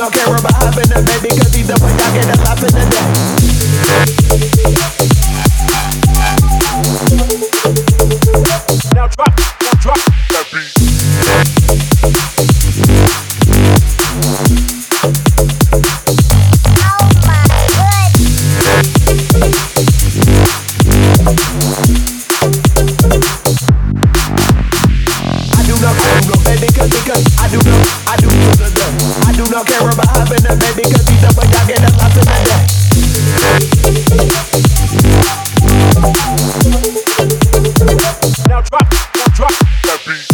not care about I in the death. Now drop, now drop that beat. Do not, I do not baby because I do not, I do death. I do not care about having a baby because either way I get a in the death. Now drop, now drop that beat.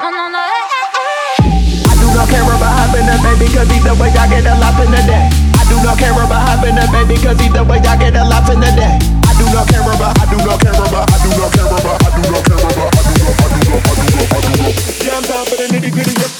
I eh, eh. Baby cause either way I get a laugh in the day. I do not care about having a baby cause either way I get a laugh in the day. I do not care about, I do not care about, I do not care about, I do not care about, I do not, I do not, I do not, I do not. Yeah, I'm down for the nitty gritty. Yep.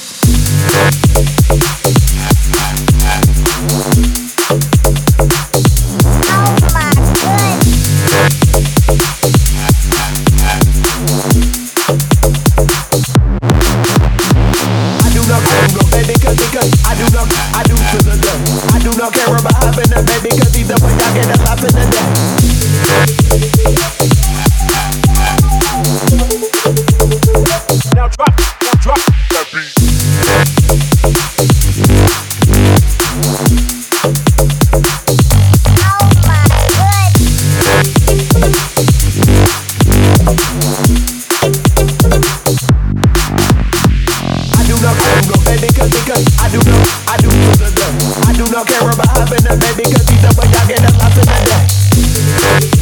I do not, I do not baby cause, because I do not, I do to the death. I do not care about having a baby cause either way I get a laugh in the day. I do not care about having a baby, cause either way I get a lot in the day.